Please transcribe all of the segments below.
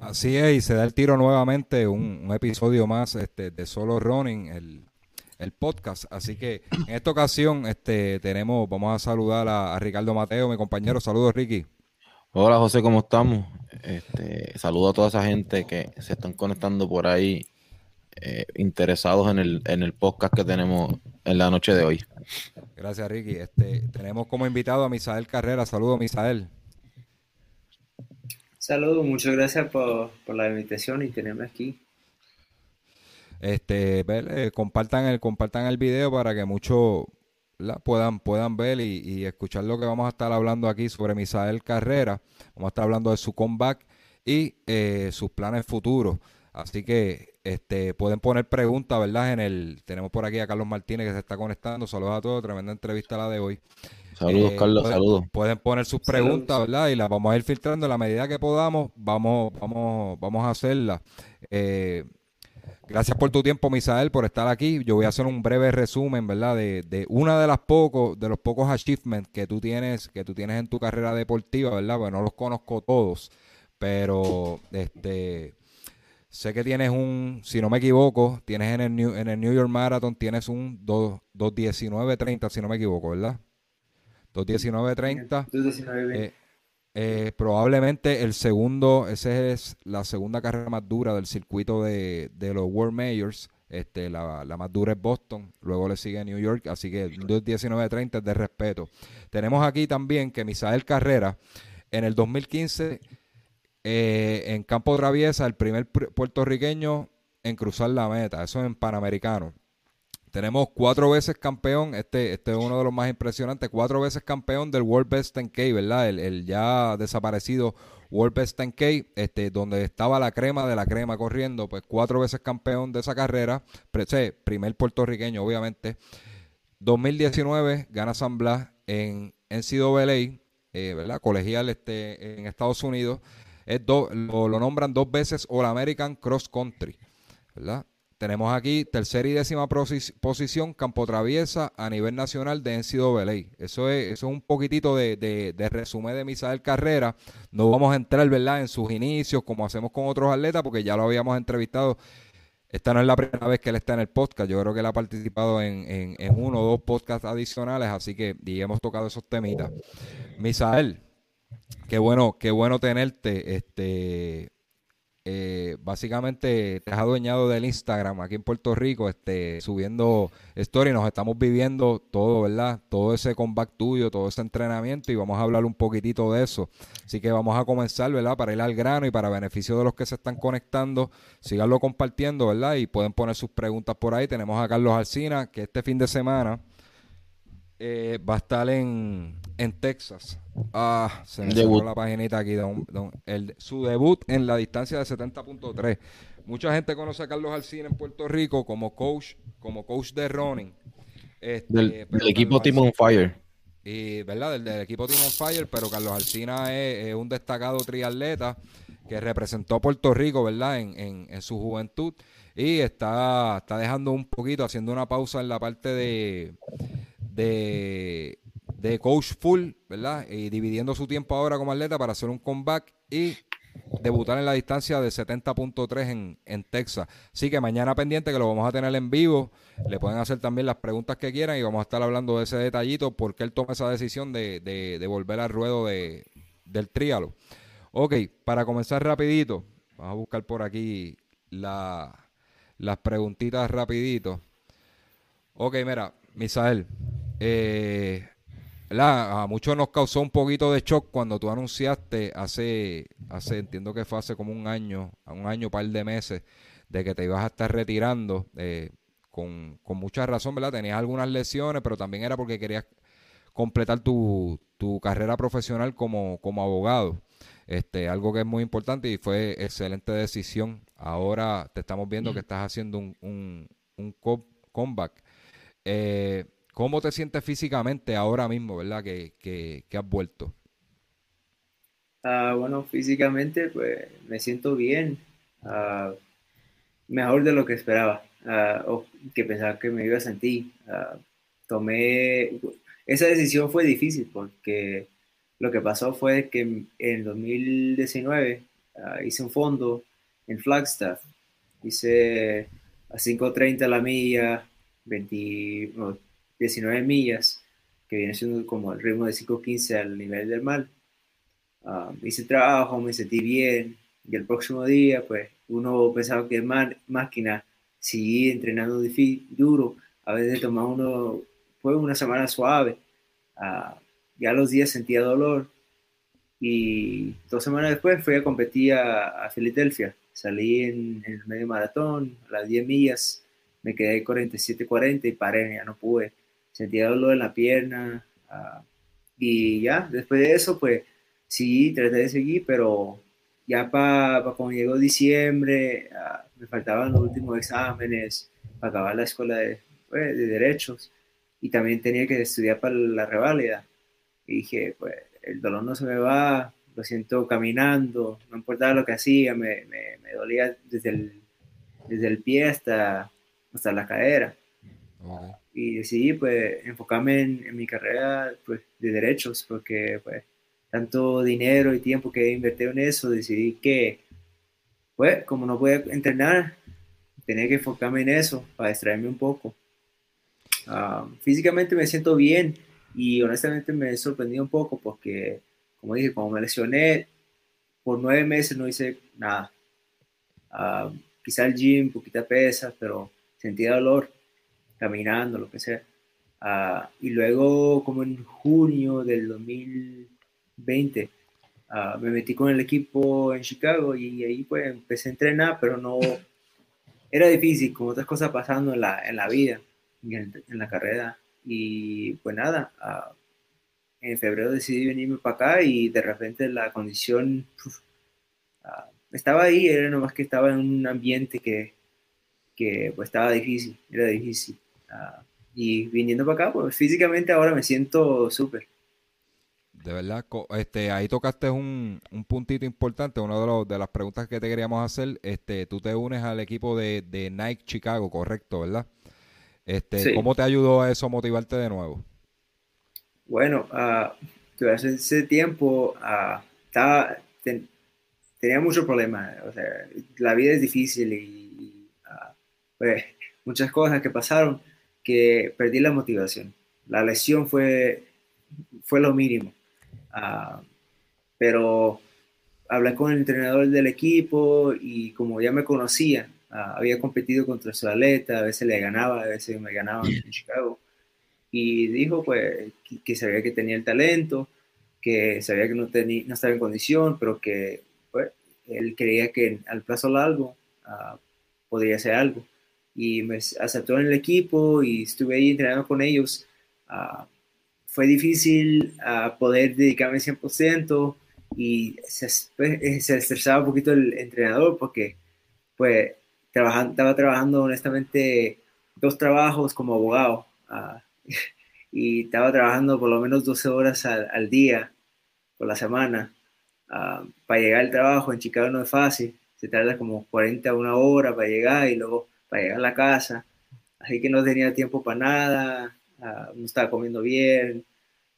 Así es, y se da el tiro nuevamente, un, episodio más este, de Solo Running, el, podcast. Así que en esta ocasión este, tenemos, vamos a saludar a, Ricardo Mateo, mi compañero. Saludos, Ricky. Hola, José, ¿cómo estamos? Este, saludo a toda esa gente que se están conectando por ahí, eh, interesados en el, en el podcast que tenemos en la noche de hoy. Gracias, Ricky. Este, tenemos como invitado a Misael Carrera. Saludos, Misael. Saludos, muchas gracias por, la invitación y tenerme aquí. Este, eh, compartan el, compartan el video para que muchos puedan, puedan ver y, escuchar lo que vamos a estar hablando aquí sobre Misael Carrera. Vamos a estar hablando de su comeback y eh, sus planes futuros. Así que este, pueden poner preguntas, ¿verdad? En el, tenemos por aquí a Carlos Martínez que se está conectando. Saludos a todos, tremenda entrevista la de hoy. Saludos, eh, Carlos, saludos. Pueden poner sus preguntas, ¿verdad? Y las vamos a ir filtrando en la medida que podamos. Vamos, vamos, vamos a hacerlas. Eh, gracias por tu tiempo, Misael, por estar aquí. Yo voy a hacer un breve resumen, ¿verdad? De, de una de las pocos, de los pocos achievements que tú tienes, que tú tienes en tu carrera deportiva, ¿verdad? Porque no los conozco todos, pero este sé que tienes un, si no me equivoco, tienes en el New, en el New York Marathon, tienes un 2.19.30, si no me equivoco, ¿verdad? 2.19.30. Eh, eh, probablemente el segundo, esa es la segunda carrera más dura del circuito de, los World Majors. Este, la, más dura es Boston, luego le sigue New York, así que 2.19.30 es de respeto. Tenemos aquí también que Misael Carrera en el 2015 eh, en campo traviesa, el primer puertorriqueño en cruzar la meta, eso en Panamericano. Tenemos cuatro veces campeón, este, este es uno de los más impresionantes, cuatro veces campeón del World Best 10K, ¿verdad? El, ya desaparecido World Best 10K, este, donde estaba la crema de la crema corriendo, pues cuatro veces campeón de esa carrera, primer puertorriqueño, obviamente. 2019 gana San Blas en NCAA, eh, ¿verdad? Colegial este, en Estados Unidos. Lo, nombran dos veces All American Cross Country, ¿verdad? Tenemos aquí tercera y décima posición, campo traviesa a nivel nacional de NCAA. Eso es, eso es un poquitito de, resumen de Misael Carrera. No vamos a entrar, ¿verdad?, en sus inicios, como hacemos con otros atletas, porque ya lo habíamos entrevistado. Esta no es la primera vez que él está en el podcast. Yo creo que él ha participado en, uno o dos podcasts adicionales, así que y hemos tocado esos temitas. Misael, qué bueno, qué bueno tenerte. Este, eh, básicamente te has adueñado del Instagram aquí en Puerto Rico, este, subiendo stories, nos estamos viviendo todo, ¿verdad? Todo ese comeback tuyo, todo ese entrenamiento y vamos a hablar un poquitito de eso. Así que vamos a comenzar, ¿verdad? Para ir al grano y para beneficio de los que se están conectando, síganlo compartiendo, ¿verdad? Y pueden poner sus preguntas por ahí. Tenemos a Carlos Alcina, que este fin de semana eh, va a estar en, en Texas. Ah, se me cerró la paginita aquí. el, su debut en la distancia de 70.3. Mucha gente conoce a Carlos Alcina en Puerto Rico como coach, como coach de running. Este, del, equipo Team on Fire. Y, ¿verdad? Del, equipo Team on Fire, pero Carlos Alcina es, un destacado triatleta que representó a Puerto Rico, ¿verdad? En, en, su juventud. Y está, está dejando un poquito, haciendo una pausa en la parte de, de de coach full, ¿verdad? Y dividiendo su tiempo ahora como atleta para hacer un comeback y debutar en la distancia de 70.3 en, en Texas. Así que mañana pendiente que lo vamos a tener en vivo. Le pueden hacer también las preguntas que quieran y vamos a estar hablando de ese detallito, porque él toma esa decisión de, de, volver al ruedo de, del trialo. Ok, para comenzar rapidito, vamos a buscar por aquí la, las preguntitas rapidito. Ok, mira, Misael, eh, a muchos nos causó un poquito de shock cuando tú anunciaste hace, hace, entiendo que fue hace como un año, un año, par de meses, de que te ibas a estar retirando, eh, con, con, mucha razón, ¿verdad? Tenías algunas lesiones, pero también era porque querías completar tu, tu carrera profesional como, como abogado. Este, algo que es muy importante y fue excelente decisión. Ahora te estamos viendo que estás haciendo un, un, un comeback. Eh, ¿Cómo te sientes físicamente ahora mismo, verdad, que, que, has vuelto? Ah, bueno, físicamente, pues me siento bien, ah, mejor de lo que esperaba, ah, o que pensaba que me iba a sentir. tomé, esa decisión fue difícil porque lo que pasó fue que en 2019 ah, hice un fondo en Flagstaff. Hice a 5.30 la milla, 20, 19 millas, que viene siendo como el ritmo de 5.15 al nivel del mar. Ah, hice trabajo, me sentí bien, y el próximo día, pues, uno pensaba que más máquina, seguí entrenando duro, a veces tomaba uno, fue una semana suave, uh, ya los días sentía dolor, y dos semanas después fui a competir a, Filadelfia, salí en, el medio maratón, a las 10 millas, me quedé 47-40 y paré, ya no pude, sentía dolor en la pierna, uh, y ya, después de eso, pues, sí, traté de seguir, pero ya para cuando llegó diciembre, ah, me faltaban los últimos exámenes para acabar la escuela de, pues, de, derechos y también tenía que estudiar para la reválida. Y dije, pues el dolor no se me va, lo siento caminando, no importaba lo que hacía, me, me, dolía desde el, desde el pie hasta, hasta la cadera. Y decidí pues enfocarme en, en, mi carrera pues, de derechos porque pues tanto dinero y tiempo que he invertido en eso, decidí que, pues, como no podía entrenar, tenía que enfocarme en eso para distraerme un poco. Ah, físicamente me siento bien y honestamente me he sorprendido un poco porque, como dije, como me lesioné, por nueve meses no hice nada. Uh, quizá el gym, poquita pesa, pero sentía dolor caminando, lo que sea. Ah, y luego, como en junio del 2000, 20. Ah, me metí con el equipo en Chicago y ahí pues empecé a entrenar, pero no era difícil, con otras cosas pasando en la, en la vida, en, en la carrera. Y pues nada, uh, en febrero decidí venirme para acá y de repente la condición uh, estaba ahí, era nomás que estaba en un ambiente que, que pues estaba difícil, era difícil. Y viniendo para acá, pues físicamente ahora me siento súper. De verdad, este, ahí tocaste un, un puntito importante, una de, los, de las preguntas que te queríamos hacer. Este, tú te unes al equipo de, de Nike Chicago, correcto, ¿verdad? Este, ¿Cómo te ayudó a eso motivarte de nuevo? Bueno, uh, hace ese tiempo uh, estaba, tenía muchos problemas. O sea, la vida es difícil y, uh, pues, muchas cosas que pasaron que perdí la motivación. La lesión fue, fue lo mínimo. Ah, pero hablé con el entrenador del equipo y como ya me conocía, ah, había competido contra su atleta, a veces le ganaba, a veces me ganaba en Chicago. Y dijo pues que, sabía que tenía el talento, que sabía que no, tenía, no estaba en condición, pero que pues, él creía que al plazo largo uh, podría hacer algo. Y me aceptó en el equipo y estuve ahí entrenando con ellos fue difícil uh, poder dedicarme 100% y se, pues, eh, se, estresaba un poquito el entrenador porque pues trabajando, estaba trabajando honestamente dos trabajos como abogado uh, y estaba trabajando por lo menos 12 horas al, al día por la semana. Uh, para llegar al trabajo en Chicago no es fácil, se tarda como 40 a una hora para llegar y luego para llegar a la casa. Así que no tenía tiempo para nada, Ah, no estaba comiendo bien,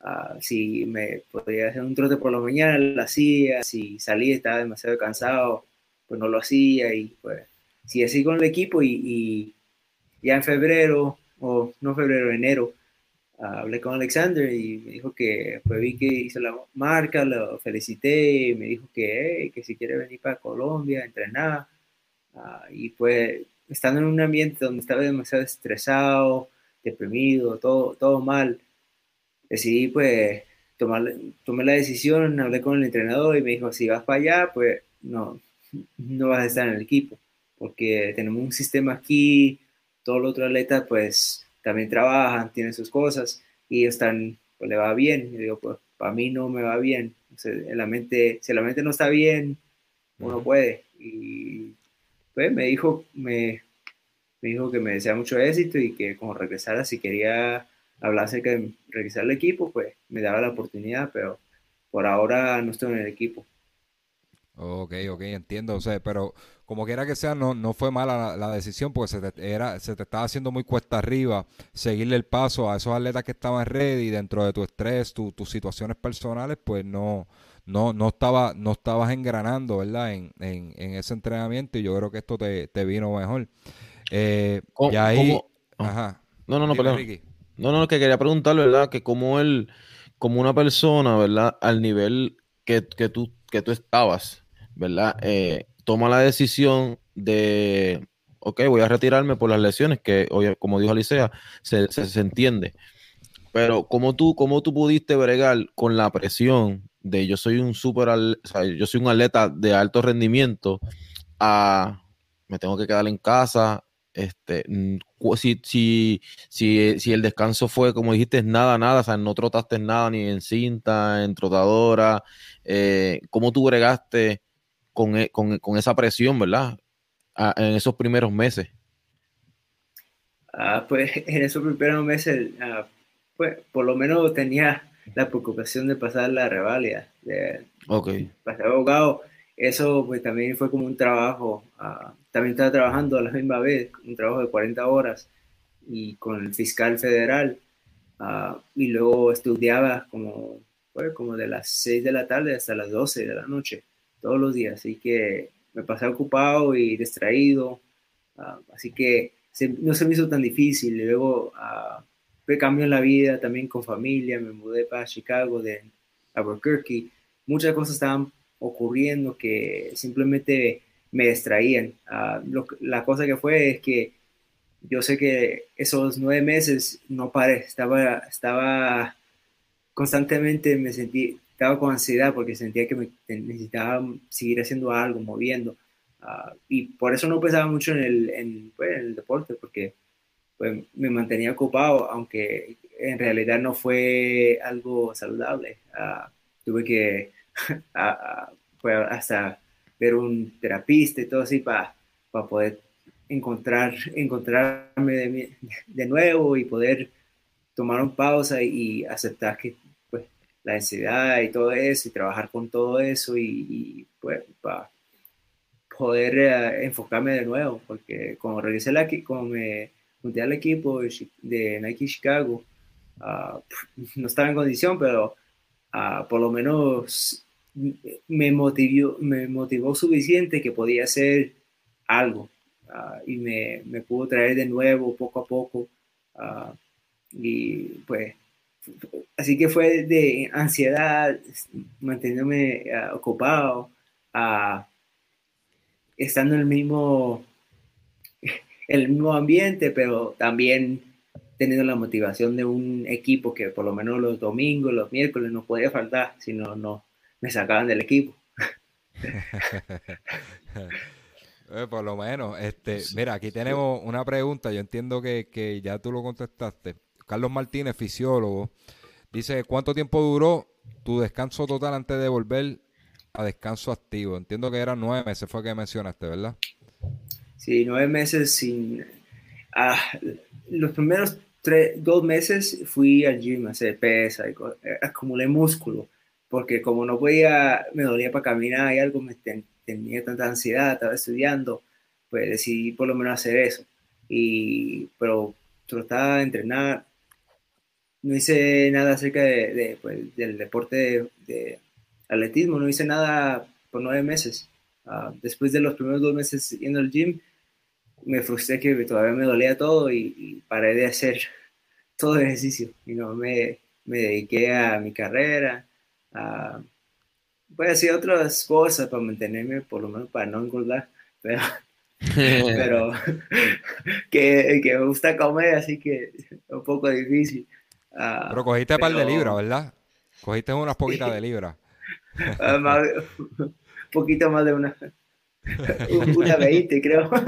uh, si me podía hacer un trote por la mañana, lo hacía, si salía estaba demasiado cansado, pues no lo hacía y pues si así con el equipo y, ya en febrero, o no febrero, enero, ah, hablé con Alexander y me dijo que pues vi que hizo la marca, lo felicité y me dijo que, que si quiere venir para Colombia, entrenar. y pues estando en un ambiente donde estaba demasiado estresado, deprimido, todo, todo mal. Decidí pues tomar, tomé la decisión, hablé con el entrenador y me dijo, si vas para allá, pues no, no vas a estar en el equipo, porque tenemos un sistema aquí, todos los otros atletas pues también trabajan, tienen sus cosas y están, pues le va bien. Y digo, pues para mí no me va bien. en la mente, si la mente no está bien, uno puede. Y pues me dijo, me, me dijo que me desea mucho éxito y que como regresara, si quería hablar acerca de regresar al equipo, pues me daba la oportunidad, pero por ahora no estoy en el equipo. Ok, ok, entiendo. O sea, pero como quiera que sea, no, no fue mala la, decisión porque se te, era, se te estaba haciendo muy cuesta arriba seguirle el paso a esos atletas que estaban ready dentro de tu estrés, tus situaciones personales, pues no, no, no, estaba, no estabas engranando, ¿verdad? En, en, en ese entrenamiento y yo creo que esto te, te vino mejor. Eh, y ahí... Ah. Ajá. No, no, no, perdón. No, no, que quería preguntar, ¿verdad? Que como él, como una persona, ¿verdad? Al nivel que, que, tú, que tú estabas, ¿verdad? Eh, toma la decisión de, ok, voy a retirarme por las lesiones, que, como dijo Alicia, se, se, entiende. Pero ¿cómo tú, ¿cómo tú pudiste bregar con la presión de yo soy un super, yo soy un atleta de alto rendimiento a me tengo que quedar en casa, este, si, si, si, si, el descanso fue, como dijiste, nada, nada, o sea, no trotaste nada ni en cinta, en trotadora, eh, ¿cómo tú bregaste con, e, con, con, esa presión, verdad? en esos primeros meses. Ah, pues en esos primeros meses, ah, pues por lo menos tenía la preocupación de pasar la revalia, de okay. pasar abogado. Eso pues también fue como un trabajo. Uh, también estaba trabajando a la misma vez, un trabajo de 40 horas y con el fiscal federal. Uh, y luego estudiaba como, pues, como de las 6 de la tarde hasta las 12 de la noche, todos los días. Así que me pasé ocupado y distraído. Uh, así que no se me hizo tan difícil. Y luego uh, cambio en la vida también con familia. Me mudé para Chicago de Albuquerque. Muchas cosas estaban ocurriendo que simplemente me distraían. Uh, la cosa que fue es que yo sé que esos nueve meses no paré, estaba, estaba constantemente, me sentí, estaba con ansiedad porque sentía que me, necesitaba seguir haciendo algo, moviendo. Uh, y por eso no pensaba mucho en el, en, pues, en el deporte, porque pues, me mantenía ocupado, aunque en realidad no fue algo saludable. Uh, tuve que pues, hasta ver un terapista y todo así para poder encontrar, encontrarme de, nuevo y poder tomar una pausa y, aceptar que pues, la ansiedad y todo eso y trabajar con todo eso y, pues para poder eh, enfocarme de nuevo porque como regresé aquí, como me junté al equipo de Nike Chicago, uh, no estaba en condición, pero uh, por lo menos me motivó, me motivó suficiente que podía hacer algo uh, y me, me, pudo traer de nuevo poco a poco. Y pues, así que fue de ansiedad, manteniéndome ocupado, estando en el mismo, el mismo ambiente, pero también teniendo la motivación de un equipo que por lo menos los domingos, los miércoles no podía faltar, sino no, me sacaban del equipo. Eh, por lo menos, este, mira, aquí tenemos una pregunta, yo entiendo que, ya tú lo contestaste. Carlos Martínez, fisiólogo, dice, ¿cuánto tiempo duró tu descanso total antes de volver a descanso activo? Entiendo que eran nueve meses, fue que mencionaste, ¿verdad? Sí, nueve meses sin... Ah, los primeros tres, dos meses fui al gym a hacer pesa, y, eh, acumulé músculo porque como no podía, me dolía para caminar y algo, me tenía tanta ansiedad, estaba estudiando, pues decidí por lo menos hacer eso. Y, pero trataba de entrenar, no hice nada acerca de, pues, del deporte de, atletismo, no hice nada por nueve meses. Ah, después de los primeros dos meses yendo al gym, me frustré que todavía me dolía todo y, y paré de hacer todo el ejercicio y no me, me dediqué a mi carrera Uh, voy a hacer otras cosas para mantenerme, por lo menos para no engordar, pero, pero que, que, me gusta comer, así que es un poco difícil. Uh, pero cogiste un par de libras, ¿verdad? Cogiste unas poquitas de libras. uh, poquito más de una. una 20, creo.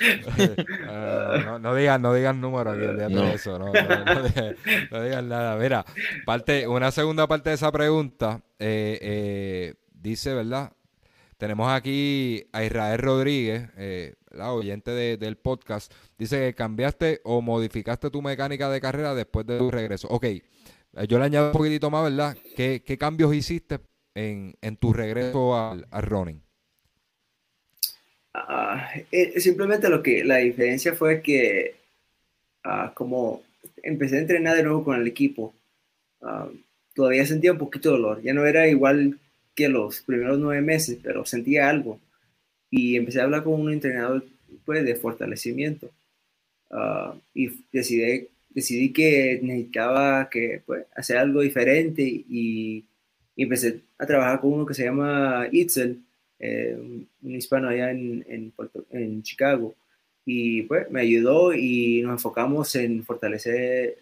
Uh, no, digan, no digan números de eso, no, digan, nada. Mira, parte, una segunda parte de esa pregunta eh, eh, dice, ¿verdad? Tenemos aquí a Israel Rodríguez, eh, la oyente del podcast, dice que cambiaste o modificaste tu mecánica de carrera después de tu regreso. Ok, yo le añado un poquitito más, ¿verdad? ¿Qué, qué cambios hiciste en, en tu regreso al, al running? Ah, eh, simplemente lo que la diferencia fue que uh, como empecé a entrenar de nuevo con el equipo, uh, todavía sentía un poquito de dolor. Ya no era igual que los primeros nueve meses, pero sentía algo. Y empecé a hablar con un entrenador pues, de fortalecimiento. Ah, y decidí, decidí que necesitaba que, pues, hacer algo diferente y, empecé a trabajar con uno que se llama Itzel, eh, un hispano allá en, en, en Chicago. Y pues me ayudó y nos enfocamos en fortalecer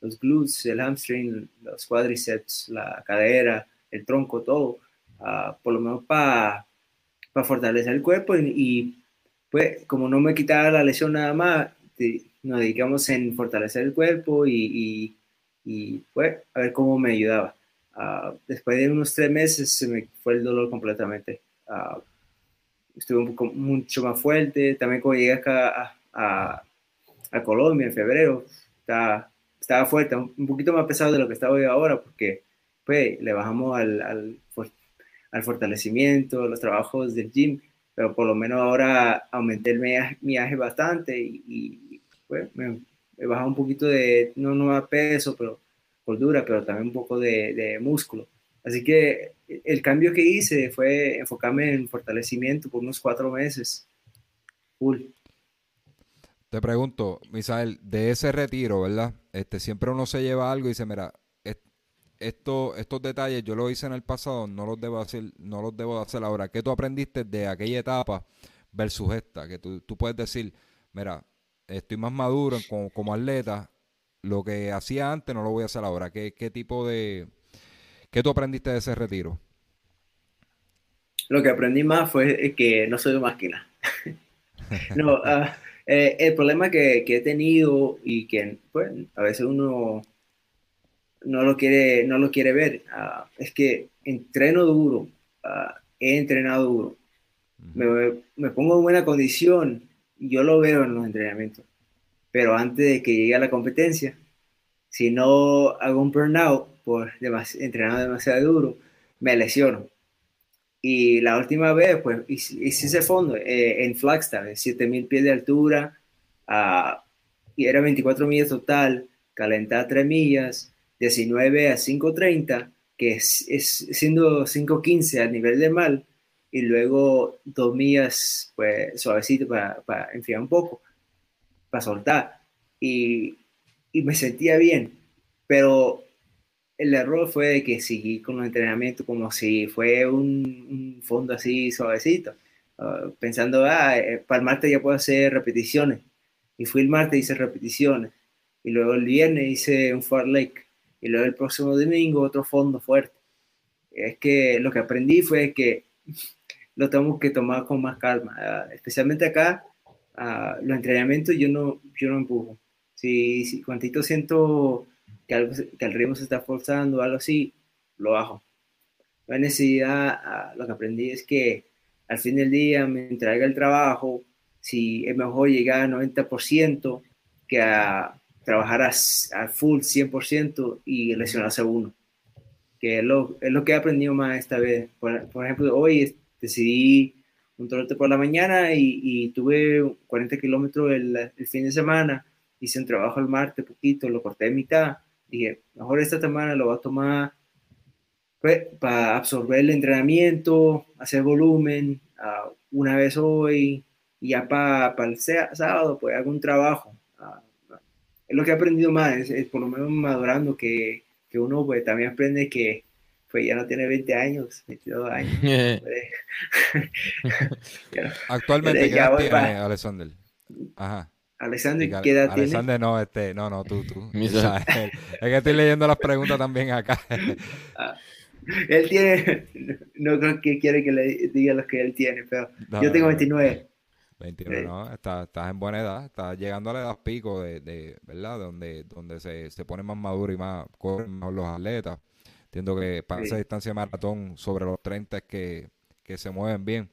los glutes, el hamstring, los cuádriceps, la cadera, el tronco, todo, uh, por lo menos para fortalecer el cuerpo y, pues como no me quitaba la lesión nada más, nos dedicamos en fortalecer el cuerpo y, y, pues a ver cómo me ayudaba. Uh, después de unos tres meses se me fue el dolor completamente. Uh, estuve un poco, mucho más fuerte. También cuando llegué acá a, a, Colombia en febrero, estaba, estaba fuerte, un poquito más pesado de lo que estaba hoy ahora, porque pues, le bajamos al, al, al, fortalecimiento, los trabajos del gym, pero por lo menos ahora aumenté el viaje bastante y, pues me, he bajado un poquito de, no, no a peso, pero gordura, pero también un poco de, de músculo. Así que el cambio que hice fue enfocarme en fortalecimiento por unos cuatro meses. Te pregunto, Misael, de ese retiro, ¿verdad? Este, siempre uno se lleva algo y dice, mira, esto, estos detalles yo los hice en el pasado, no los debo hacer, no los debo hacer ahora. ¿Qué tú aprendiste de aquella etapa versus esta? Que tú, puedes decir, mira, estoy más maduro como, como, atleta, lo que hacía antes no lo voy a hacer ahora. ¿Qué, qué tipo de, ¿Qué tú aprendiste de ese retiro? Lo que aprendí más fue que no soy máquina. no, ah, eh, el problema que, he tenido y que pues, a veces uno no lo quiere, no lo quiere ver ah, es que entreno duro, ah, he entrenado duro, me, me, pongo en buena condición y yo lo veo en los entrenamientos. Pero antes de que llegue a la competencia, si no hago un burnout, por entrenar demasiado duro, me lesiono. Y la última vez, pues, hice, ese fondo eh, en Flagstaff, 7000 pies de altura, uh, y era 24 millas total, calentar 3 millas, 19 a 5.30, que es, es siendo 5.15 al nivel de mal, y luego 2 millas, pues, suavecito para, para enfriar un poco, para soltar. Y, y me sentía bien, pero el error fue de que seguí con el entrenamiento como si fue un, fondo así suavecito, ah, pensando, ah, eh, para el martes ya puedo hacer repeticiones. Y fui el martes hice repeticiones. Y luego el viernes hice un far lake. Y luego el próximo domingo otro fondo fuerte. Es que lo que aprendí fue que lo tengo que tomar con más calma. Ah, especialmente acá, uh, los entrenamientos yo no, yo no empujo. Si, si cuantito siento que, algo, que el ritmo se está forzando o algo así, lo bajo. Hay necesidad, ah, lo que aprendí es que al fin del día me entrega el trabajo, si es mejor llegar al 90% que a trabajar a, full 100% y lesionarse uno. Que es lo, es lo que he aprendido más esta vez. Por, por ejemplo, hoy decidí un trote por la mañana y, y tuve 40 kilómetros el, el, fin de semana. Hice un trabajo el martes, poquito, lo corté de mitad dije, mejor esta semana lo voy a tomar pues, para absorber el entrenamiento, hacer volumen uh, una vez hoy y ya para, para el sábado pues hago un trabajo. Uh, es lo que he aprendido más, es, por lo menos madurando que, que, uno pues también aprende que pues ya no tiene 20 años, 22 años. Actualmente, ¿qué edad tiene Alexander? Ajá. Alexander, ¿qué edad Alexander, no, este, no, no, tú, tú. es que estoy leyendo las preguntas también acá. Ah, él tiene, no creo que quiere que le diga lo que él tiene, pero yo tengo 29. 29, no, estás, estás, en buena edad, estás llegando a la edad pico de, de ¿verdad? Donde, donde se, se pone más maduro y más corren mejor los atletas. Entiendo que para esa distancia de maratón sobre los 30 es que, que se mueven bien.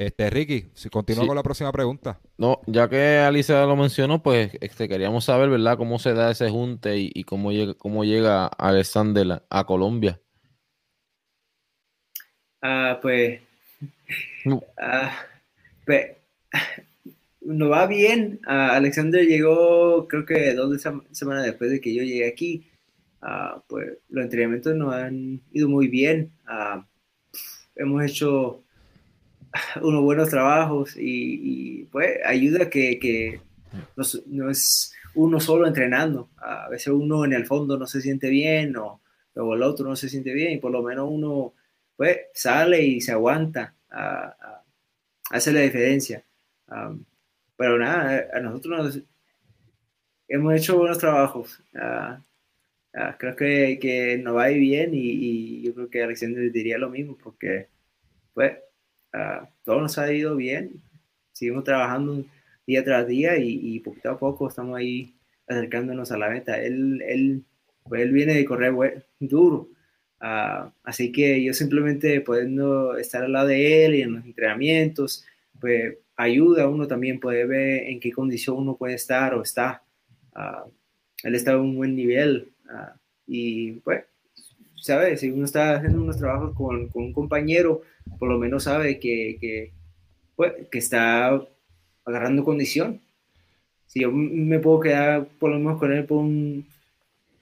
Este, Ricky, si continúa con la próxima pregunta. No, ya que Alicia lo mencionó, pues este, queríamos saber, ¿verdad?, cómo se da ese junte y, cómo llega, cómo llega Alexander a Colombia. Ah, pues, ah, pues, no va bien. Ah, Alexander llegó, creo que dos semanas después de que yo llegué aquí. pues los entrenamientos no han ido muy bien. hemos hecho unos buenos trabajos y, pues ayuda que, que no, es uno solo entrenando. A veces uno en el fondo no se siente bien o, o el otro no se siente bien y por lo menos uno pues sale y se aguanta a, a hacer la diferencia. pero nada, a nosotros hemos hecho buenos trabajos. creo que, que nos va a ir bien y, yo creo que Alexander diría lo mismo porque pues todo nos ha ido bien. Seguimos trabajando día tras día y, poquito a poco estamos ahí acercándonos a la meta. Él, él, pues él viene de correr duro. Ah, así que yo simplemente pudiendo estar al lado de él y en los entrenamientos, pues ayuda a uno también puede ver en qué condición uno puede estar o está. Ah, él está en un buen nivel y pues, ¿sabes? Si uno está haciendo unos trabajos con, con un compañero, por lo menos sabe que, que, pues, que está agarrando condición. Si yo me puedo quedar por lo menos con él por,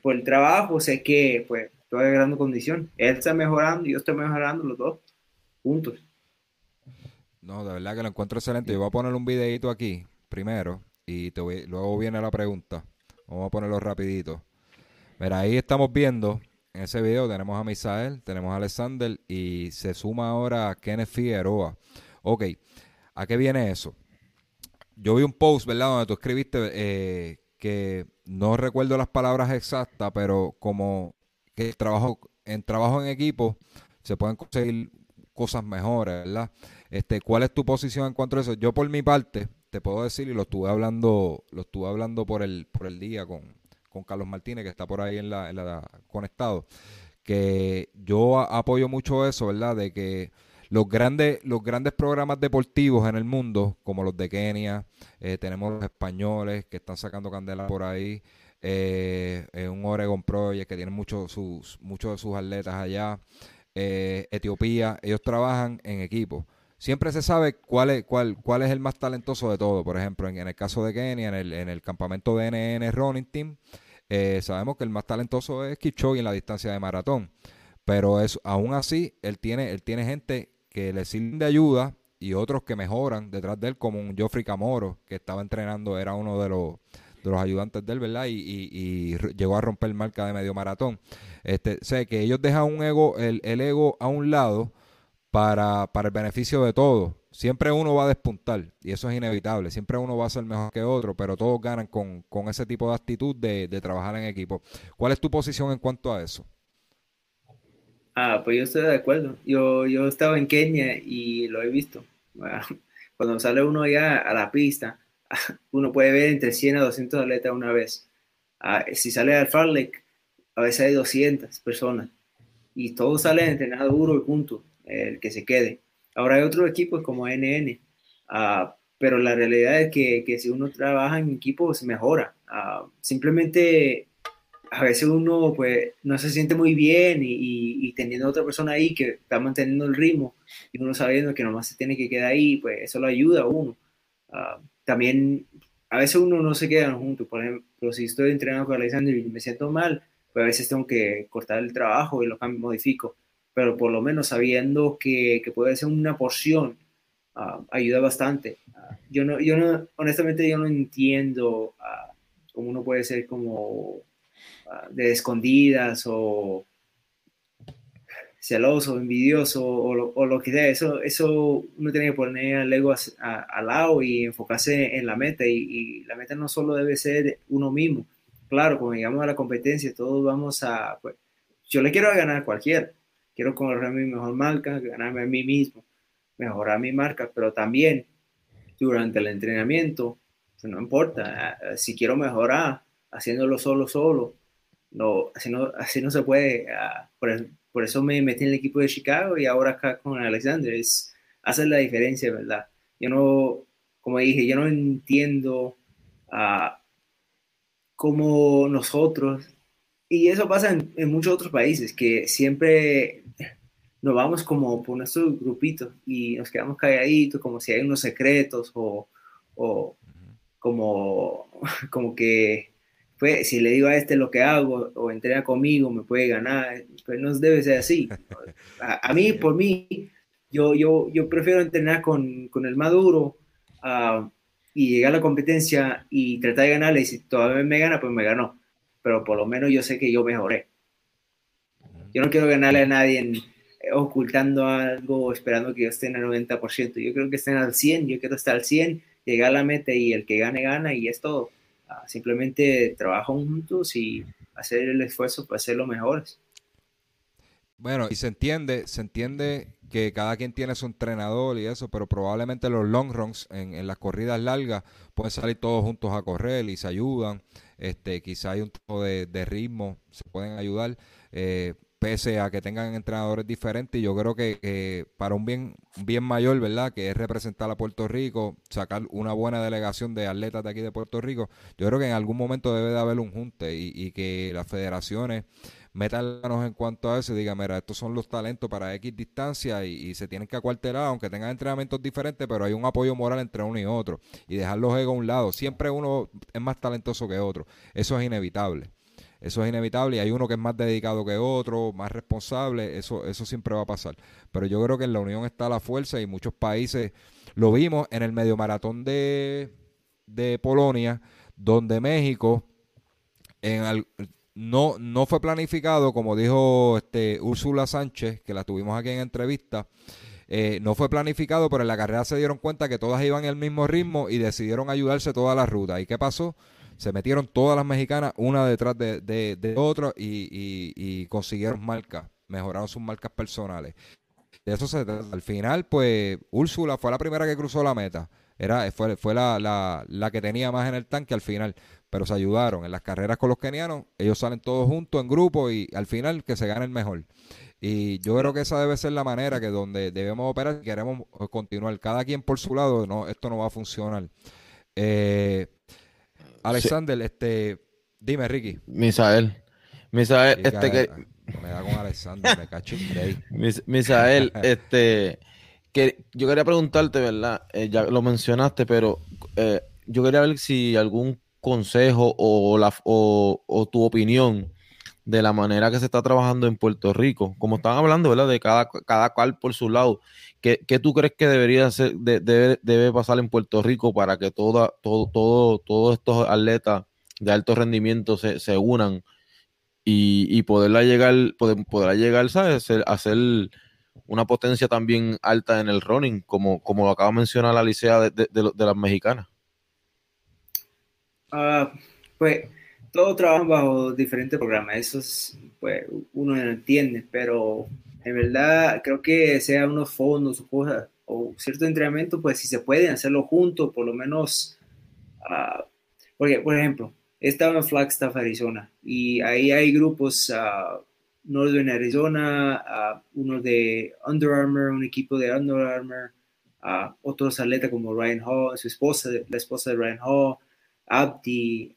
por el trabajo, sé que pues estoy agarrando condición. Él está mejorando y yo estoy mejorando los dos juntos. No, de verdad que lo encuentro excelente. Yo voy a poner un videito aquí primero y te luego viene la pregunta. Vamos a ponerlo rapidito. Mira, ahí estamos viendo, en ese video tenemos a Misael, tenemos a Alexander y se suma ahora a Kenneth Figueroa. Ok, ¿a qué viene eso? Yo vi un post, ¿verdad? Donde tú escribiste eh, que no recuerdo las palabras exactas, pero como que trabajo, en trabajo en equipo se pueden conseguir cosas mejores, ¿verdad? Este, ¿cuál es tu posición en cuanto a eso? Yo por mi parte te puedo decir y lo estuve hablando, lo estuve hablando por el por el día con, Carlos Martínez que está por ahí en la, conectado, que yo apoyo mucho eso, ¿verdad? De que los grandes, los grandes programas deportivos en el mundo, como los de Kenia, eh, tenemos los españoles que están sacando candela por ahí, eh, un Oregon Project que tiene muchos muchos de sus atletas allá, eh, Etiopía, ellos trabajan en equipo. Siempre se sabe cuál es, cuál, cuál es el más talentoso de todo. Por ejemplo, en, el caso de Kenia, en el, en el campamento de NN Running Team, eh, sabemos que el más talentoso es Kipchoge en la distancia de maratón. Pero es, aún así, él tiene, él tiene gente que le sirven de ayuda y otros que mejoran detrás de él, como un Geoffrey Camoro, que estaba entrenando, era uno de los de los ayudantes de él, ¿verdad? Y, llegó a romper marca de medio maratón. Este, sé que ellos dejan un ego, el, ego a un lado para, el beneficio de todos. Siempre uno va a despuntar y eso es inevitable. Siempre uno va a ser mejor que otro, pero todos ganan con, ese tipo de actitud de, trabajar en equipo. ¿Cuál es tu posición en cuanto a eso? Ah, pues yo estoy de acuerdo. Yo, yo estaba en Kenia y lo he visto. Cuando sale uno ya a la pista, uno puede ver entre 100 a 200 atletas una vez. Ah, si sale al Far a veces hay 200 personas y todos salen entrenados duro y punto, el que se quede. Ahora hay otros equipos como NN, ah, pero la realidad es que, que, si uno trabaja en equipo se mejora. Ah, simplemente a veces uno pues no se siente muy bien y, y, teniendo otra persona ahí que está manteniendo el ritmo y uno sabiendo que nomás se tiene que quedar ahí, pues eso lo ayuda a uno también a veces uno no se queda juntos. Por ejemplo, si estoy entrenando con Alexander y me siento mal, pues a veces tengo que cortar el trabajo y lo cambio, modifico. Pero por lo menos sabiendo que, que puede ser una porción, ah, ayuda bastante. Ah, yo, no, yo no, honestamente, yo no entiendo uh, cómo uno puede ser como de escondidas o celoso, envidioso o lo, o lo, que sea, eso, eso uno tiene que poner al ego al lado y enfocarse en la meta y, la meta no solo debe ser uno mismo. Claro, cuando llegamos a la competencia, todos vamos a, pues, yo le quiero ganar a cualquiera, quiero correr mi mejor marca, ganarme a mí mismo, mejorar mi marca, pero también durante el entrenamiento, pues, no importa, si quiero mejorar, haciéndolo solo, solo, no, así no, así no se puede, ah, por por eso me metí en el equipo de Chicago y ahora acá con Alexander. Es hacer la diferencia, ¿verdad? Yo no, como dije, yo no entiendo uh, cómo nosotros, y eso pasa en, muchos otros países, que siempre nos vamos como por nuestros grupitos y nos quedamos calladitos, como si hay unos secretos o, o como, como que pues, si le digo a este lo que hago o entrena conmigo, me puede ganar, pues no debe ser así. A, mí, por mí, yo, yo, yo prefiero entrenar con, con el maduro uh, y llegar a la competencia y tratar de ganarle. Y si todavía me gana, pues me ganó. Pero por lo menos yo sé que yo mejoré. Yo no quiero ganarle a nadie en, eh, ocultando algo, esperando que yo esté en el 90%. Yo creo que estén al 100, yo quiero estar al 100, llegar a la meta y el que gane, gana y es todo. Uh, simplemente trabajan juntos y hacer el esfuerzo para ser los mejores. Bueno, y se entiende, se entiende que cada quien tiene su entrenador y eso, pero probablemente los long runs en, las corridas largas pueden salir todos juntos a correr y se ayudan. Este, quizá hay un tipo de, ritmo, se pueden ayudar, eh, pese a que tengan entrenadores diferentes. Yo creo que para un bien, bien mayor, ¿verdad? Que es representar a Puerto Rico, sacar una buena delegación de atletas de aquí de Puerto Rico, yo creo que en algún momento debe de haber un junte y, y que las federaciones métanos en cuanto a eso y diga, mira, estos son los talentos para X distancia y, se tienen que acuartelar, aunque tengan entrenamientos diferentes, pero hay un apoyo moral entre uno y otro y dejar los a un lado. Siempre uno es más talentoso que otro. Eso es inevitable. Eso es inevitable y hay uno que es más dedicado que otro, más responsable, eso, eso siempre va a pasar. Pero yo creo que en la unión está la fuerza y muchos países lo vimos en el medio maratón de, de Polonia, donde México en no, no fue planificado, como dijo este Úrsula Sánchez, que la tuvimos aquí en entrevista. Eh, no fue planificado, pero en la carrera se dieron cuenta que todas iban el mismo ritmo y decidieron ayudarse toda la ruta. ¿Y qué pasó? Se metieron todas las mexicanas una detrás de, de, otra y, consiguieron marcas, mejoraron sus marcas personales. De eso se trata. Al final, pues Úrsula fue la primera que cruzó la meta. Era, fue, fue la, la, la que tenía más en el tanque al final pero se ayudaron. En las carreras con los kenianos, ellos salen todos juntos en grupo y al final que se gane el mejor. Y yo creo que esa debe ser la manera que donde debemos operar queremos continuar. Cada quien por su lado, no, esto no va a funcionar. Eh, Alexander, este, dime, Ricky. Misael. Misael, este que... Me da con Alexander, me cacho Misael, este, que yo quería preguntarte, ¿verdad? Eh, ya lo mencionaste, pero eh, yo quería ver si algún consejo o, la, o, tu opinión de la manera que se está trabajando en Puerto Rico. Como están hablando, ¿verdad? De cada, cada cual por su lado. ¿Qué, qué tú crees que debería ser, debe, debe, pasar en Puerto Rico para que toda, todo, todo, todos estos atletas de alto rendimiento se, se unan y, y poderla llegar, poder, poderla llegar, ¿sabes? A ser una potencia también alta en el running, como, como lo acaba de mencionar la licea de, de, de las mexicanas. Uh, pues todos trabajan bajo diferentes programas, eso es, pues uno no entiende, pero en verdad creo que sea unos fondos o cosas, o cierto entrenamiento, pues si se puede hacerlo juntos, por lo menos, uh, porque por ejemplo, estaba en Flagstaff, Arizona, y ahí hay grupos, uh, Northern Arizona, uno de Under Armour, un equipo de Under Armour, otros atletas como Ryan Hall, su esposa, la esposa de Ryan Hall, Abdi,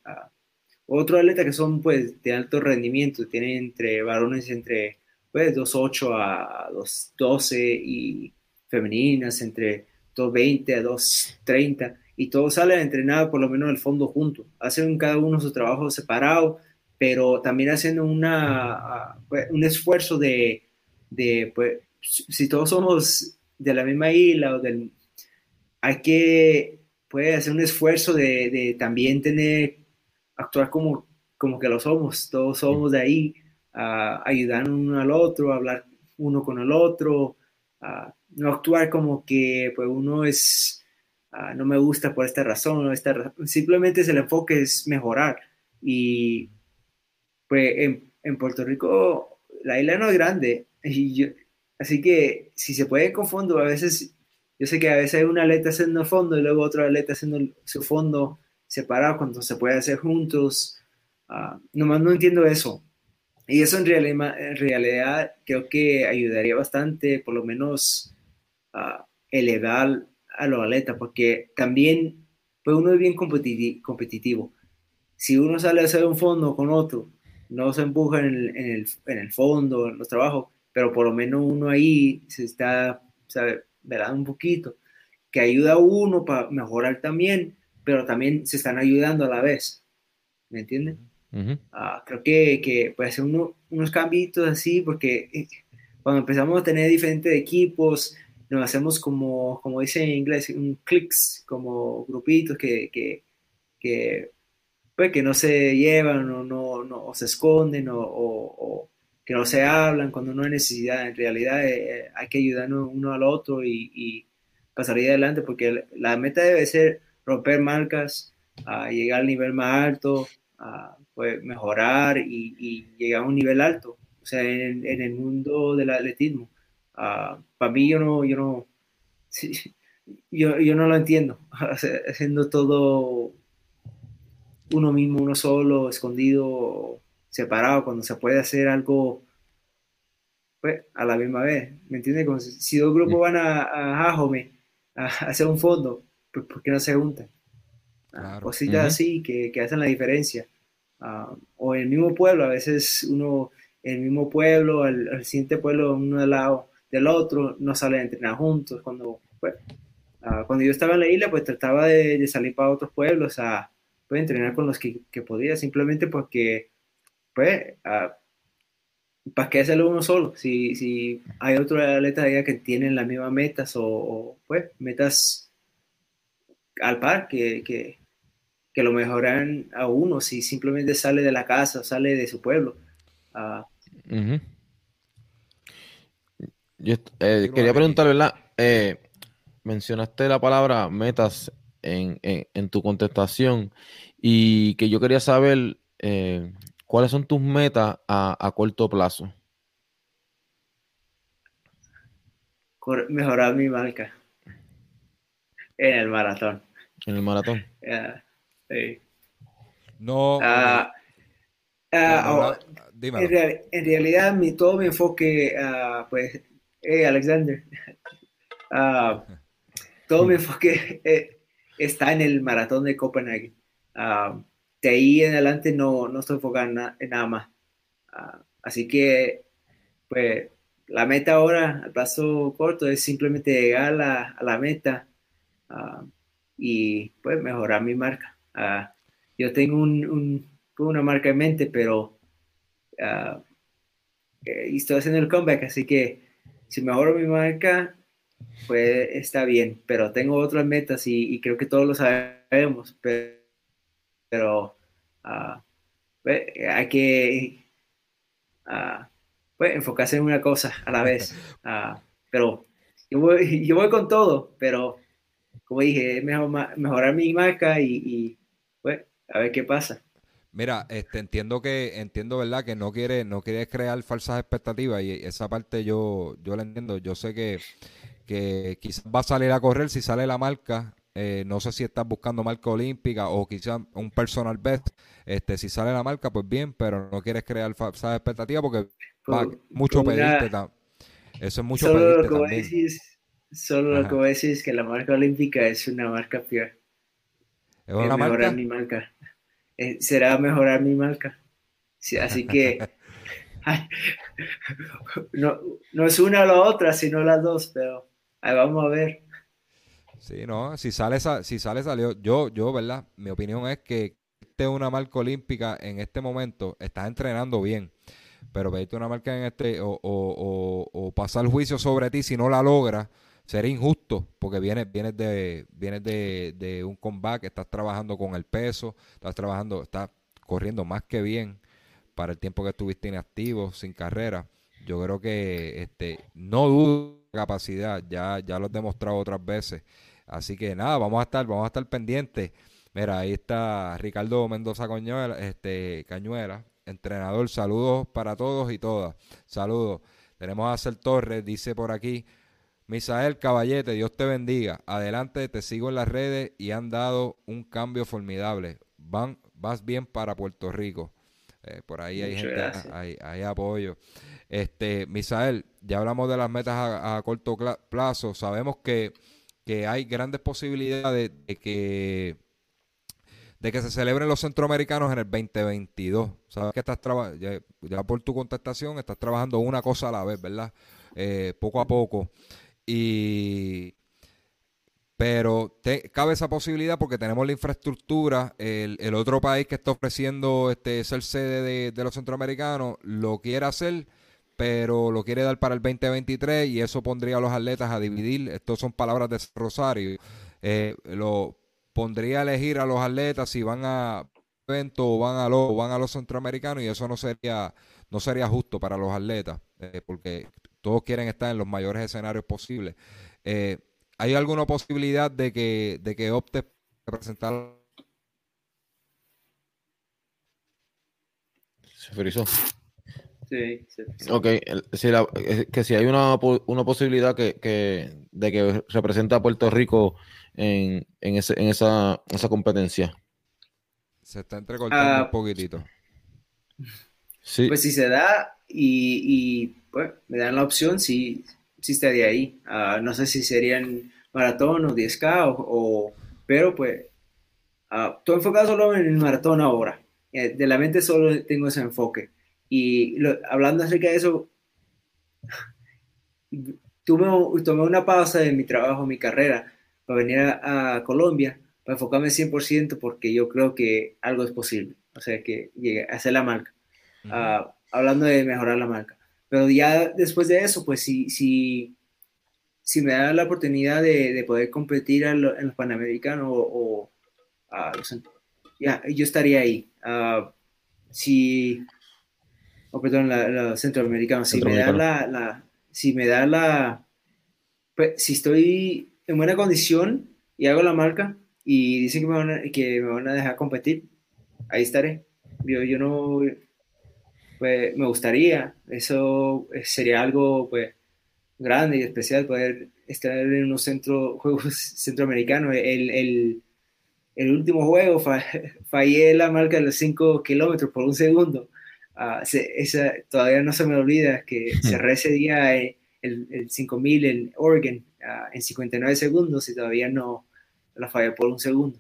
otro atleta que son pues de alto rendimiento, tienen entre varones entre pues 2.8 a 2.12 y femeninas entre 2.20 a 2.30 y todos salen a por lo menos el fondo juntos, hacen cada uno su trabajo separado, pero también haciendo una, pues, un esfuerzo de, de, pues, si todos somos de la misma isla o del, hay que puede hacer un esfuerzo de, también tener, actuar como, como que lo somos, todos somos de ahí, uh, ayudar uno al otro, hablar uno con el otro, no actuar como que pues uno es, no me gusta por esta razón, o esta simplemente el enfoque es mejorar. Y pues en, en Puerto Rico la isla no es grande, y así que si se puede confundir, a veces yo sé que a veces hay una atleta haciendo fondo y luego otra atleta haciendo su fondo separado cuando se puede hacer juntos. Uh, nomás no entiendo eso. Y eso en realidad, en realidad creo que ayudaría bastante, por lo menos, a elevar a los atletas, porque también pues uno es bien competitivo. Si uno sale a hacer un fondo con otro, no se empuja en el, en el, en el fondo, en los trabajos, pero por lo menos uno ahí se está, sabe, ¿verdad? Un poquito, que ayuda a uno para mejorar también, pero también se están ayudando a la vez. ¿Me entienden? Ah, creo que, que puede ser uno, unos cambios así, porque eh, cuando empezamos a tener diferentes equipos nos hacemos como, como dice en inglés, un clics, como grupitos que, que, que, pues, que no se llevan o, no, no o se esconden o, o, no se hablan cuando no hay necesidad. En realidad eh, hay que ayudarnos uno al otro y, y pasar adelante porque la meta debe ser romper marcas, llegar al nivel más alto, pues, mejorar y, llegar a un nivel alto, o sea, en, el mundo del atletismo. para mí yo no, yo no, yo, yo no lo entiendo, haciendo todo uno mismo, uno solo, escondido, separado, cuando se puede hacer algo pues, a la misma vez. ¿Me entiendes? si dos grupos van a, a, a hacer un fondo, pues ¿por qué no se juntan? Claro. Cositas así que, que, hacen la diferencia. Ah, o en el mismo pueblo, a veces uno, el mismo pueblo, el, siguiente pueblo, uno del lado del otro, no salen a entrenar juntos. Cuando, pues, ah, cuando yo estaba en la isla, pues trataba de, salir para otros pueblos a pues, entrenar con los que, que podía, simplemente porque, pues, uh, ¿para qué hacerlo uno solo? Si, si hay otro atleta allá que tienen las mismas metas o, o pues, metas al par que, que, que lo mejoran a uno si simplemente sale de la casa, sale de su pueblo. Ah. Yo eh, quería preguntar, ¿verdad? Eh, mencionaste la palabra metas en, tu contestación y que yo quería saber eh, cuáles son tus metas a, corto plazo. Mejorar mi marca en el maratón. En el maratón. No. Ah, ah, oh, en, realidad, mi, todo mi enfoque, uh, pues, eh, Alexander, todo mi enfoque eh, está en el maratón de Copenhague. De ahí en adelante no, no estoy enfocando en, nada más. así que, pues, la meta ahora, al paso corto, es simplemente llegar a la, a meta y, pues, mejorar mi marca. Ah, yo tengo un, una marca en mente, pero uh, estoy haciendo el comeback, así que si mejoro mi marca, pues está bien, pero tengo otras metas y, creo que todos lo sabemos, pero, ah, pues, hay que pues, enfocarse en una cosa a la vez. pero yo voy, yo voy con todo, pero como dije, mejor, mejorar mi marca y pues, a ver qué pasa. Mira, este, entiendo que, entiendo, ¿verdad? Que no quiere, no quiere crear falsas expectativas y esa parte yo, yo la entiendo. Yo sé que, que quizás va a salir a correr si sale la marca. Eh, no sé si estás buscando marca olímpica o quizás un personal best. Este, si sale la marca, pues bien, pero no quieres crear falsas expectativas porque va mucho pedirte. Eso es mucho solo pedirte lo que solo lo que voy a decir es que la marca olímpica es una marca peor mejorar mi marca. Eh, será mejorar mi marca. así que no, no, es una o la otra, sino las dos, pero ahí vamos a ver. Sí, no, si sale, si sale salió. Yo, yo, ¿verdad? Mi opinión es que este una marca olímpica en este momento, estás entrenando bien, pero pedirte una marca en este o, o, o pasar juicio sobre ti si no la logras sería injusto porque vienes, vienes, de, vienes de, de, un comeback, estás trabajando con el peso, estás trabajando, estás corriendo más que bien para el tiempo que estuviste inactivo, sin carrera. Yo creo que este, no dudo capacidad, ya, ya lo he demostrado otras veces. Así que nada, vamos a estar, vamos a estar pendientes. Mira, ahí está Ricardo Mendoza Cañuela, este, Cañuela, entrenador. Saludos para todos y todas. Saludos. Tenemos a Cel Torres, dice por aquí. Misael Caballete, Dios te bendiga. Adelante, te sigo en las redes y han dado un cambio formidable. Van, vas bien para Puerto Rico. Eh, por ahí hay gente, hay, apoyo. Este, Misael, ya hablamos de las metas a, corto plazo. Sabemos que, hay grandes posibilidades de que de que se celebren los centroamericanos en el 2022. Sabes que estás trabajando, ya, por tu contestación, estás trabajando una cosa a la vez, ¿verdad? Eh, poco a poco. Y pero cabe esa posibilidad porque tenemos la infraestructura. El, otro país que está ofreciendo este ser sede de, los centroamericanos lo quiere hacer, pero lo quiere dar para el 2023 y eso pondría a los atletas a dividir. Estas son palabras de Rosario. Eh, lo pondría a elegir a los atletas si van a evento o van a los van a los centroamericanos y eso no sería no sería justo para los atletas eh, porque todos quieren estar en los mayores escenarios posibles. Eh, ¿Hay alguna posibilidad de que de que opte presentar Se frizó. Sí, Ok, que si hay una, una posibilidad que, de que represente a Puerto Rico en, en, ese, en esa, esa competencia. Se está entrecortando ah, un poquitito. Sí. Pues si se da y, y pues, me dan la opción, sí, sí estaría ahí. Ah, no sé si serían maratón o 10K, o, pero pues, uh, estoy enfocado solo en el maratón ahora. Eh, de la mente solo tengo ese enfoque. Y hablando acerca de eso, tuve, tomé una pausa de mi trabajo, mi carrera, para venir a, Colombia, para enfocarme 100% porque yo creo que algo es posible. O sea, que llegue a hacer la marca. Ah, hablando de mejorar la marca. Pero ya después de eso, pues si, si, si me da la oportunidad de, poder competir en, los Panamericanos o, ya, yo estaría ahí. Uh, si, oh, perdón, la, centroamericana, si me da la, si me da la, pues, si estoy en buena condición y hago la marca y dicen que me van a, que me van a dejar competir, ahí estaré. Yo, yo no, pues me gustaría, eso sería algo pues grande y especial poder estar en unos centro, juegos centroamericanos. El, el, el último juego fallé la marca de los 5 kilómetros por un segundo. Uh, esa, todavía no se me olvida que cerré ese día el, el 5000 en Oregon uh, en 59 segundos y todavía no la fallé por un segundo.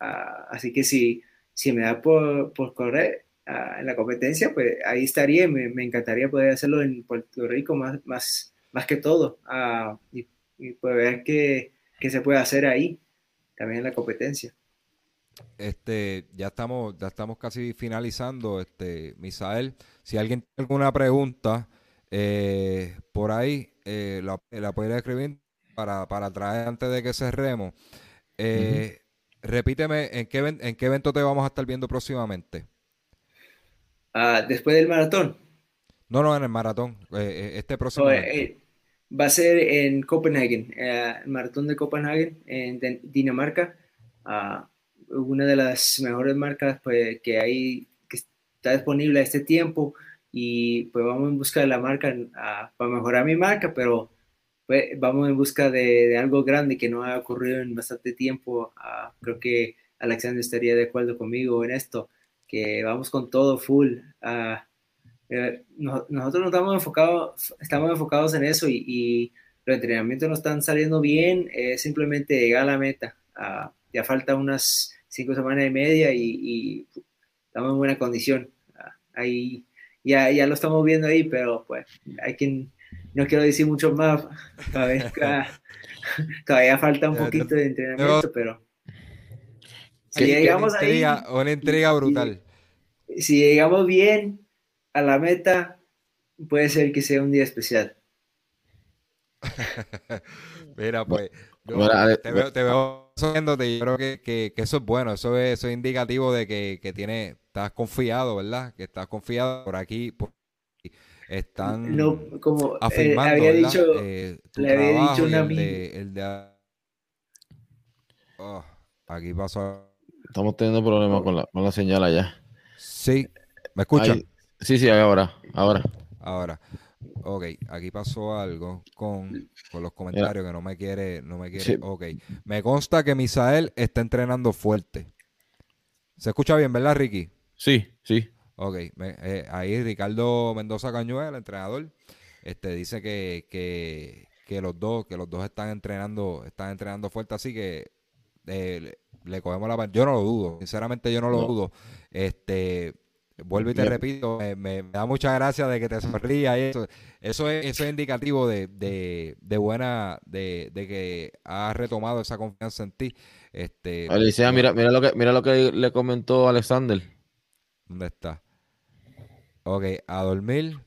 Uh, así que si, si me da por, por correr en la competencia, pues ahí estaría. Me, me, encantaría poder hacerlo en Puerto Rico más, más, más que todo y, y poder ver qué, qué se puede hacer ahí también en la competencia. Este, ya estamos, ya estamos casi finalizando, este, Misael. Si alguien tiene alguna pregunta eh, por ahí, eh, la, la puede escribir para, para traer antes de que cerremos. Eh, repíteme, ¿en qué, ¿en qué evento te vamos a estar viendo próximamente? Ah, después del maratón. No, no, en el maratón. este próximo. va a ser en Copenhagen, el maratón de Copenhagen, en Dinamarca. Uh, una de las mejores marcas pues, que hay, que está disponible a este tiempo y pues vamos en busca de la marca para mejorar mi marca, pero pues, vamos en busca de, algo grande que no ha ocurrido en bastante tiempo. Ah, creo que Alexander estaría de acuerdo conmigo en esto, que vamos con todo full. Eh, nosotros no estamos enfocados, estamos enfocados en eso y, y los entrenamientos no están saliendo bien, es simplemente llegar a la meta. Ah, ya falta unas cinco semanas y media y, estamos en buena condición. Ahí ya, ya lo estamos viendo ahí, pero pues hay quien, no quiero decir mucho más, todavía, todavía falta un poquito de entrenamiento, pero si llegamos ahí, una entrega brutal. Si, llegamos bien a la meta, puede ser que sea un día especial. Mira, pues, te, veo, te veo y yo creo que, eso es bueno, eso es, eso indicativo de que, que tiene, estás confiado, ¿verdad? Que estás confiado por aquí, por están no, como, eh, afirmando había dicho, eh, le había dicho una el de, el de... Oh, aquí pasó. Estamos teniendo problemas con la, con la señal allá. Sí, ¿me escuchan? sí, sí, ahora, ahora. Ahora. Ok, aquí pasó algo con, los comentarios que no me quiere, no me quiere. Ok, me consta que Misael está entrenando fuerte. ¿Se escucha bien, verdad, Ricky? Sí, sí. Ok, eh, ahí Ricardo Mendoza Cañuel, el entrenador, este, dice que, que, los dos, que los dos están entrenando, están entrenando fuerte, así que eh, le, cogemos la Yo no lo dudo, sinceramente yo no lo dudo. Este, Vuelvo y te repito, me, da mucha gracia de que te sonría eso. Eso es, eso es indicativo de, de, buena, de, que has retomado esa confianza en ti. Este, Alicia, mira, mira lo que, mira lo que le comentó Alexander. ¿Dónde está? Ok, a dormir.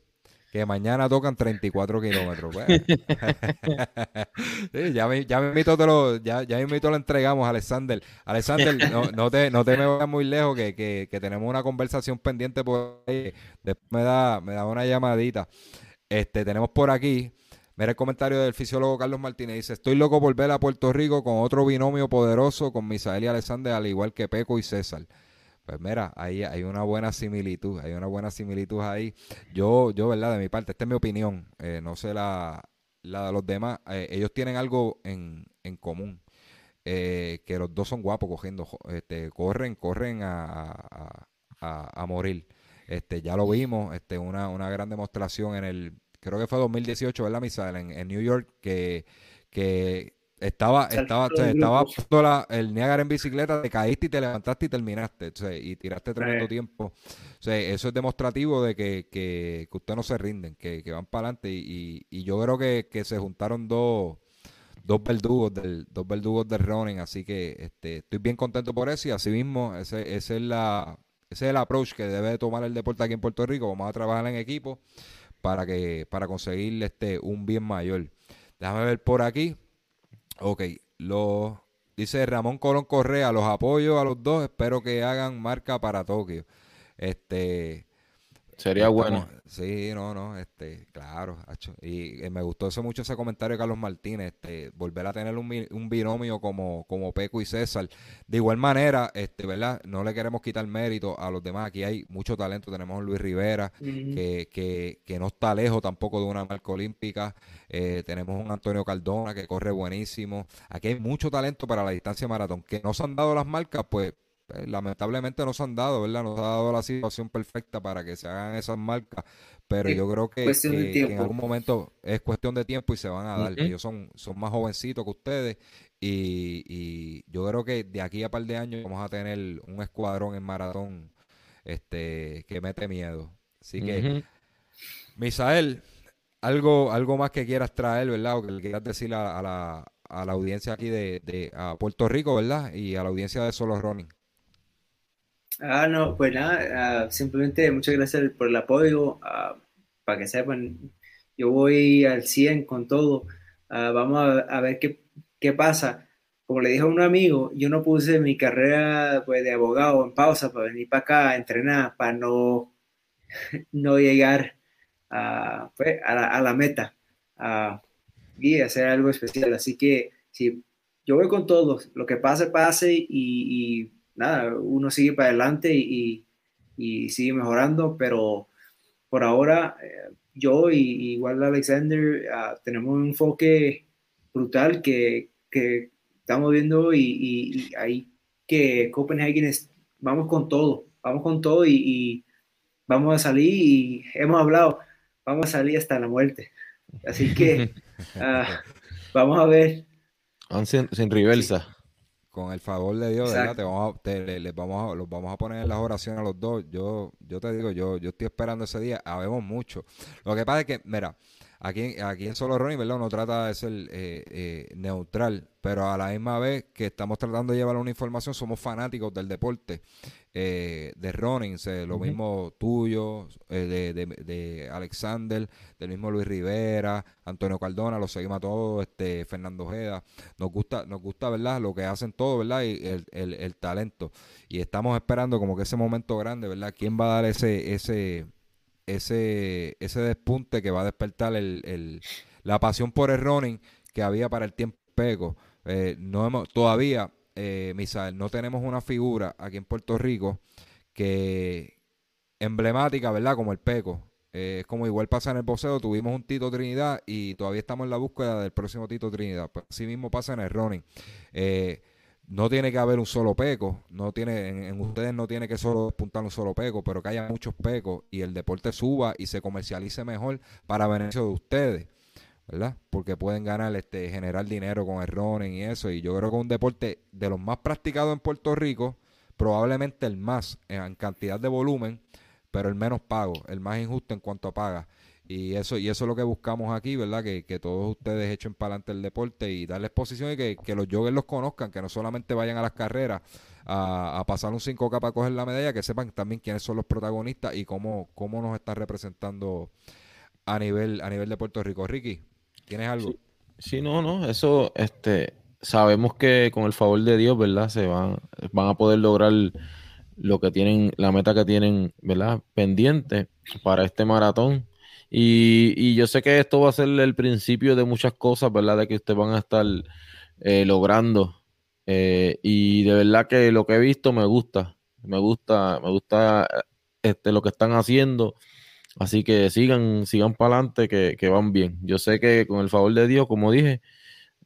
Que mañana tocan 34 kilómetros. Pues. ya me, ya me invito, lo, ya, ya me lo entregamos, Alexander. Alexander, no, no, te, no te me vayas muy lejos, que, que, que, tenemos una conversación pendiente por ahí. Después me da, me da una llamadita. Este, tenemos por aquí Mira el comentario del fisiólogo Carlos Martínez. Dice, estoy loco por ver a Puerto Rico con otro binomio poderoso con Misael y Alexander, al igual que Peco y César. Pues mira, ahí hay una buena similitud, hay una buena similitud ahí. Yo, yo, ¿verdad? De mi parte, esta es mi opinión, eh, no sé la, de los demás. Eh, ellos tienen algo en, común, eh, que los dos son guapos cogiendo, este, corren, corren a, a, a, morir. Este, ya lo vimos, este, una, una gran demostración en el creo que fue 2018, ¿verdad, Misael? En, en New York, que, que estaba, estaba, estaba el Niagara en bicicleta, te caíste y te levantaste y terminaste, y tiraste tremendo tiempo. O eso es demostrativo de que, que, que ustedes no se rinden, que, van para adelante. Y, y, yo creo que, que se juntaron dos, dos verdugos del, dos verdugos del running, así que este, estoy bien contento por eso y así mismo ese, ese es la ese es el approach que debe tomar el deporte aquí en Puerto Rico. Vamos a trabajar en equipo para que para conseguir este un bien mayor. Déjame ver por aquí. Ok, lo dice Ramón Colón Correa, los apoyo a los dos, espero que hagan marca para Tokio. Este Sería bueno. Sí, no, no, este, claro, y eh, me gustó eso mucho ese comentario de Carlos Martínez, este, volver a tener un, un, binomio como, como Peco y César. De igual manera, este, ¿verdad? No le queremos quitar mérito a los demás. Aquí hay mucho talento. Tenemos a Luis Rivera, que, que, que, no está lejos tampoco de una marca olímpica. Eh, tenemos un Antonio Cardona que corre buenísimo. Aquí hay mucho talento para la distancia maratón. Que no se han dado las marcas, pues eh, lamentablemente no se han dado, ¿verdad? No se ha dado la situación perfecta para que se hagan esas marcas, pero yo creo que, en algún momento es cuestión de tiempo y se van a dar. Ellos son, son más jovencitos que ustedes y, yo creo que de aquí a par de años vamos a tener un escuadrón en maratón este que mete miedo. Así que, Misael, algo, algo más que quieras traer, ¿verdad? O que le quieras decir a, la, a la audiencia aquí de, de a Puerto Rico, ¿verdad? Y a la audiencia de Solo Running. Ah, no, pues nada, ah, simplemente muchas gracias por el apoyo. Ah, para que sepan, yo voy al 100 con todo. Ah, vamos a, ver qué, qué, pasa. Como le dije a un amigo, yo no puse mi carrera pues, de abogado en pausa para venir para acá a entrenar, para no, no llegar a, pues, a, la, a meta y hacer algo especial. Así que yo voy con todo, lo que pase, pase y nada, uno sigue para adelante y, sigue mejorando, pero por ahora eh, yo y igual Alexander ah, tenemos un enfoque brutal que, estamos viendo y, ahí que Copenhagen es, vamos con todo, vamos con todo y, vamos a salir y hemos hablado, vamos a salir hasta la muerte. Así que ah, vamos a ver. Sin, sin reversa con el favor de Dios, ¿verdad? Te vamos a, les vamos a, los vamos a poner en las oraciones a los dos. Yo, yo te digo, yo, yo estoy esperando ese día. Habemos mucho. Lo que pasa es que, mira, Aquí, aquí en Solo Running, ¿verdad? Uno trata de ser eh, eh, neutral, pero a la misma vez que estamos tratando de llevar una información, somos fanáticos del deporte, eh, de running, lo mismo tuyo, de, de, Alexander, del mismo Luis Rivera, Antonio Cardona, lo seguimos a todos, este, Fernando Ojeda. Nos gusta, nos gusta, ¿verdad? Lo que hacen todos, ¿verdad? Y el, el, el talento. Y estamos esperando como que ese momento grande, ¿verdad? ¿Quién va a dar ese, ese ese, ese despunte que va a despertar el, la pasión por el running que había para el tiempo peco. Eh, no hemos, todavía, eh, Misael, no tenemos una figura aquí en Puerto Rico que emblemática, ¿verdad? Como el peco. Eh, es como igual pasa en el boxeo, tuvimos un Tito Trinidad y todavía estamos en la búsqueda del próximo Tito Trinidad. Pues así mismo pasa en el running. Eh, no tiene que haber un solo peco, no tiene, en, ustedes no tiene que solo despuntar un solo peco, pero que haya muchos pecos y el deporte suba y se comercialice mejor para beneficio de ustedes, ¿verdad? Porque pueden ganar, este, generar dinero con el y eso. Y yo creo que un deporte de los más practicados en Puerto Rico, probablemente el más en cantidad de volumen, pero el menos pago, el más injusto en cuanto a paga. Y eso, y eso es lo que buscamos aquí, ¿verdad? Que, que todos ustedes echen para adelante el deporte y darles exposición y que, que, los joggers los conozcan, que no solamente vayan a las carreras a, pasar un 5K para coger la medalla, que sepan también quiénes son los protagonistas y cómo, cómo nos está representando a nivel, a nivel de Puerto Rico. Ricky, ¿tienes algo? Sí, no, no, eso, este, sabemos que con el favor de Dios, ¿verdad? Se van, van a poder lograr lo que tienen, la meta que tienen, ¿verdad? Pendiente para este maratón. Y, yo sé que esto va a ser el principio de muchas cosas, ¿verdad? De que ustedes van a estar eh, logrando. Eh, y de verdad que lo que he visto me gusta. Me gusta, me gusta este, lo que están haciendo. Así que sigan, sigan para adelante, que, van bien. Yo sé que con el favor de Dios, como dije,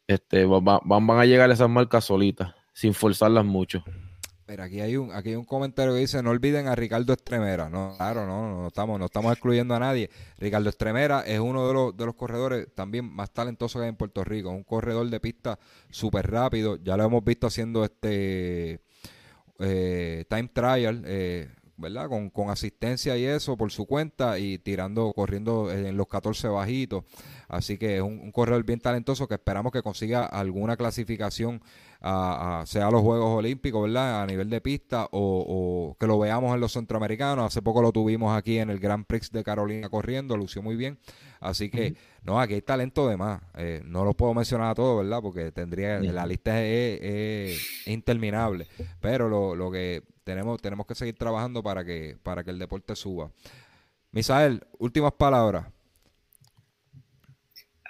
este, van, van a llegar esas marcas solitas, sin forzarlas mucho. Mira, aquí hay un, aquí hay un comentario que dice, no olviden a Ricardo Estremera. No, claro, no, no estamos, no estamos excluyendo a nadie. Ricardo Estremera es uno de los, de los corredores también más talentosos que hay en Puerto Rico. Un corredor de pista súper rápido. Ya lo hemos visto haciendo este eh, time trial. Eh, ¿verdad? Con, con, asistencia y eso por su cuenta y tirando, corriendo en los 14 bajitos. Así que es un, corredor bien talentoso que esperamos que consiga alguna clasificación, a, sea a los Juegos Olímpicos, ¿verdad? A nivel de pista o, que lo veamos en los centroamericanos. Hace poco lo tuvimos aquí en el Grand Prix de Carolina corriendo, lució muy bien. Así que, no, aquí hay talento de más. Eh, no lo puedo mencionar a todos, ¿verdad? Porque tendría, la lista es, interminable. Pero lo, lo que tenemos, tenemos que seguir trabajando para que, para que el deporte suba. Misael, últimas palabras.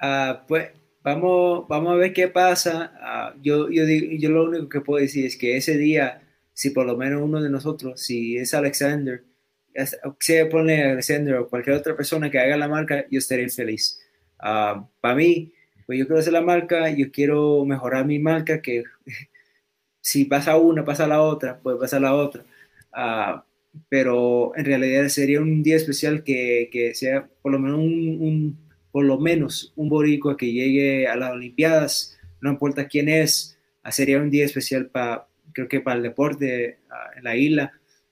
Ah, pues vamos, vamos a ver qué pasa. Ah, yo, yo, yo lo único que puedo decir es que ese día, si por lo menos uno de nosotros, si es Alexander, se pone Alexander o cualquier otra persona que haga la marca, yo estaré feliz. Ah, para mí, pues yo quiero hacer la marca, yo quiero mejorar mi marca, que si pasa una, pasa la otra, puede pasar la otra. pero en realidad sería un día especial que, que sea por lo menos un por lo menos un boricua que llegue a las Olimpiadas, no importa quién es, sería un día especial para, creo que para el deporte en la isla.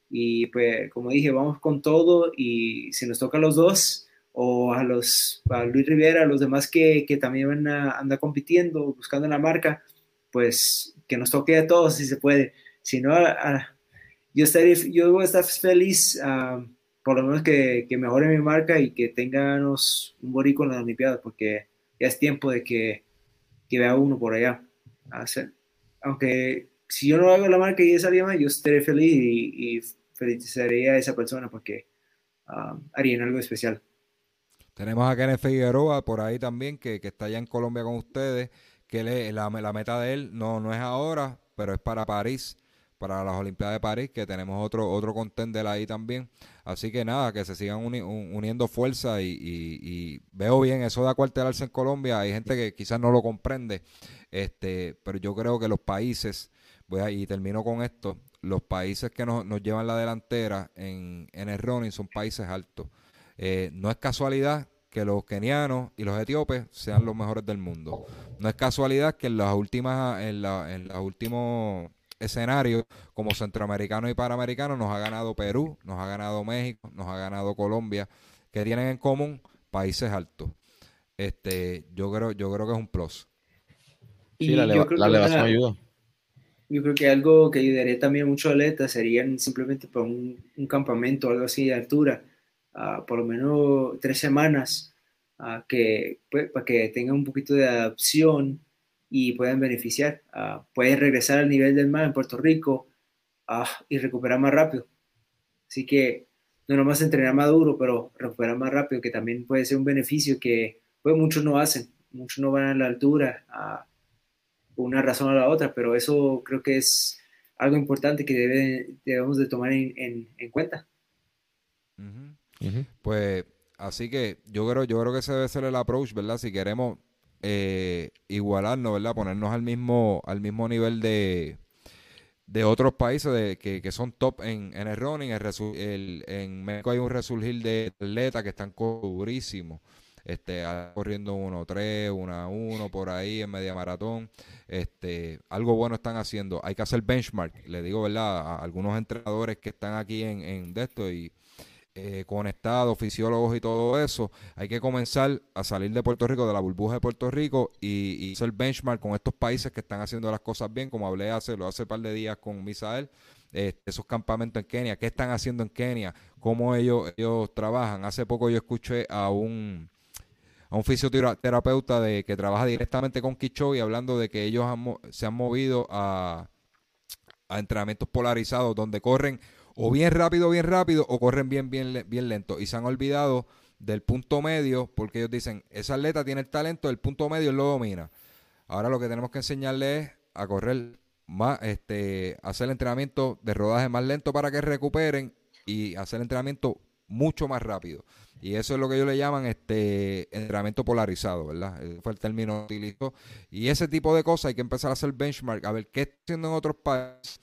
Y pues, como dije, vamos con todo y si nos toca a los dos o a los a Luis Rivera, a los demás que, que también van a andar compitiendo, buscando la marca, pues que nos toque a todos si se puede. Si no, yo, estaré, yo voy a estar feliz. Uh, por lo menos que, que, mejore mi marca y que tengamos un borico en las Olimpiadas, porque ya es tiempo de que, que vea uno por allá. Aunque si yo no hago la marca y esa más, yo estaré feliz y, y felicitaría a esa persona porque um, harían algo especial. Tenemos a Kenneth Figueroa por ahí también, que, que está allá en Colombia con ustedes, que le, la, la, meta de él no, no es ahora, pero es para París para las Olimpiadas de París, que tenemos otro otro contender ahí también. Así que nada, que se sigan uniendo fuerzas y, veo bien eso de acuartelarse en Colombia. Hay gente que quizás no lo comprende, este, pero yo creo que los países, voy a, y termino con esto, los países que nos, nos llevan la delantera en, en el running son países altos. Eh, no es casualidad que los kenianos y los etíopes sean los mejores del mundo. No es casualidad que en las últimas, en, la, en los últimos escenario como centroamericano y panamericano nos ha ganado Perú, nos ha ganado México, nos ha ganado Colombia, que tienen en común países altos. Este, yo creo, yo creo que es un plus. Sí, la, elevación ayuda. Yo creo que algo que ayudaría también mucho a atletas serían simplemente para un, campamento o algo así de altura, uh, por lo menos tres semanas, uh, que, pues, para que tengan un poquito de adaptación y pueden beneficiar. Uh, pueden regresar al nivel del mar en Puerto Rico uh, y recuperar más rápido. Así que no nomás entrenar más duro, pero recuperar más rápido, que también puede ser un beneficio que pues, muchos no hacen. Muchos no van a la altura uh, por una razón o la otra, pero eso creo que es algo importante que debe, debemos de tomar en, en, cuenta. Pues así que yo creo, yo creo que ese debe ser el approach, ¿verdad? Si queremos eh, igualarnos, ¿verdad? Ponernos al mismo, al mismo nivel de, de otros países de, que, que, son top en, en el running. En México hay un resurgir de atletas que están durísimos. Este, corriendo 1-3, 1-1 por ahí en media maratón. Este, algo bueno están haciendo. Hay que hacer benchmark. Le digo, ¿verdad? A algunos entrenadores que están aquí en, en de esto y eh, conectados, fisiólogos y todo eso, hay que comenzar a salir de Puerto Rico, de la burbuja de Puerto Rico y, y hacer benchmark con estos países que están haciendo las cosas bien, como hablé hace, lo hace un par de días con Misael, este, esos campamentos en Kenia, qué están haciendo en Kenia, cómo ellos, ellos trabajan. Hace poco yo escuché a un a un fisioterapeuta de, que trabaja directamente con y hablando de que ellos se han movido a, a entrenamientos polarizados donde corren o bien rápido, bien rápido, o corren bien, bien, bien lento. Y se han olvidado del punto medio, porque ellos dicen, ese atleta tiene el talento, el punto medio lo domina. Ahora lo que tenemos que enseñarle es a correr más, este, hacer entrenamiento de rodaje más lento para que recuperen y hacer entrenamiento mucho más rápido. Y eso es lo que ellos le llaman este entrenamiento polarizado, ¿verdad? Ese fue el término utilizó. Y ese tipo de cosas hay que empezar a hacer benchmark, a ver qué está haciendo en otros países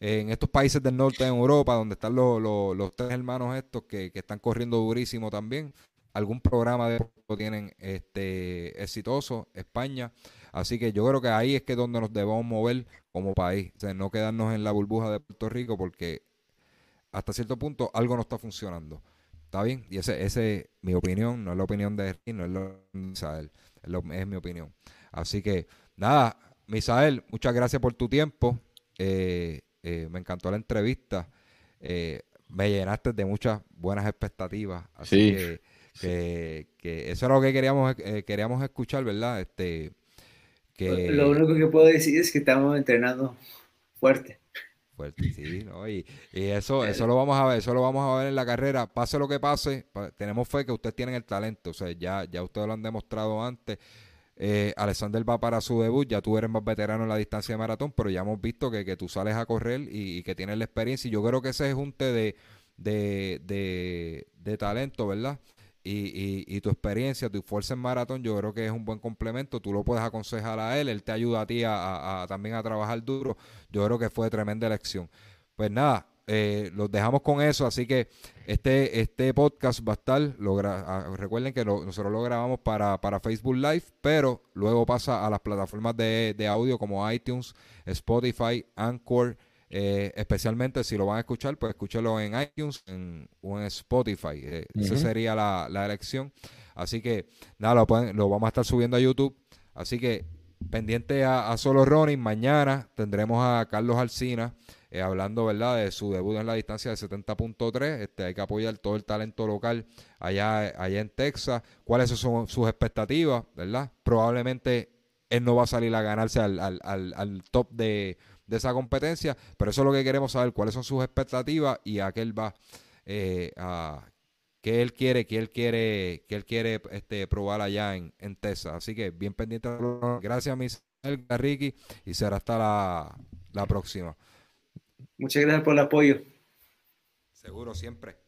en estos países del norte en Europa, donde están los, los, tres hermanos estos que, están corriendo durísimo también, algún programa de tienen este exitoso, España. Así que yo creo que ahí es que donde nos debemos mover como país, no quedarnos en la burbuja de Puerto Rico porque hasta cierto punto algo no está funcionando. ¿Está bien? Y ese, ese es mi opinión, no es la opinión de él, no es lo de Misael, es, mi opinión. Así que, nada, Misael, muchas gracias por tu tiempo. Eh, eh, me encantó la entrevista. Eh, me llenaste de muchas buenas expectativas. Así que, que, eso es lo que queríamos, eh, queríamos escuchar, ¿verdad? Este, que... Lo único que puedo decir es que estamos entrenando fuerte. Fuerte, sí, ¿no? Y, eso, eso lo vamos a ver, eso lo vamos a ver en la carrera. Pase lo que pase, tenemos fe que ustedes tienen el talento. O sea, ya, ya ustedes lo han demostrado antes. Eh, Alexander va para su debut, ya tú eres más veterano en la distancia de maratón, pero ya hemos visto que, tú sales a correr y, que tienes la experiencia. Y yo creo que ese es junte de, de, de, talento, ¿verdad? Y, y, tu experiencia, tu fuerza en maratón, yo creo que es un buen complemento. Tú lo puedes aconsejar a él, él te ayuda a ti a, también a trabajar duro. Yo creo que fue tremenda elección. Pues nada, eh, los dejamos con eso, así que este, este podcast va a estar, ah, recuerden que nosotros lo grabamos para, para, Facebook Live, pero luego pasa a las plataformas de, audio como iTunes, Spotify, Anchor, eh, especialmente si lo van a escuchar, pues escúchelo en iTunes en, o en Spotify, eh, esa sería la, elección. Así que nada, lo, pueden, lo vamos a estar subiendo a YouTube, así que pendiente a, a Solo Running, mañana tendremos a Carlos Alcina eh, hablando verdad de su debut en la distancia de 70.3. Este, hay que apoyar todo el talento local allá, allá en Texas. ¿Cuáles son sus expectativas? ¿verdad? Probablemente él no va a salir a ganarse al, al, al, top de, esa competencia, pero eso es lo que queremos saber, cuáles son sus expectativas y a qué él va eh, a qué él quiere, qué él quiere, qué él quiere este, probar allá en, en Texas. Así que bien pendiente. Gracias, mis Ricky, y será hasta la, la próxima. Muchas gracias por el apoyo. Seguro, siempre.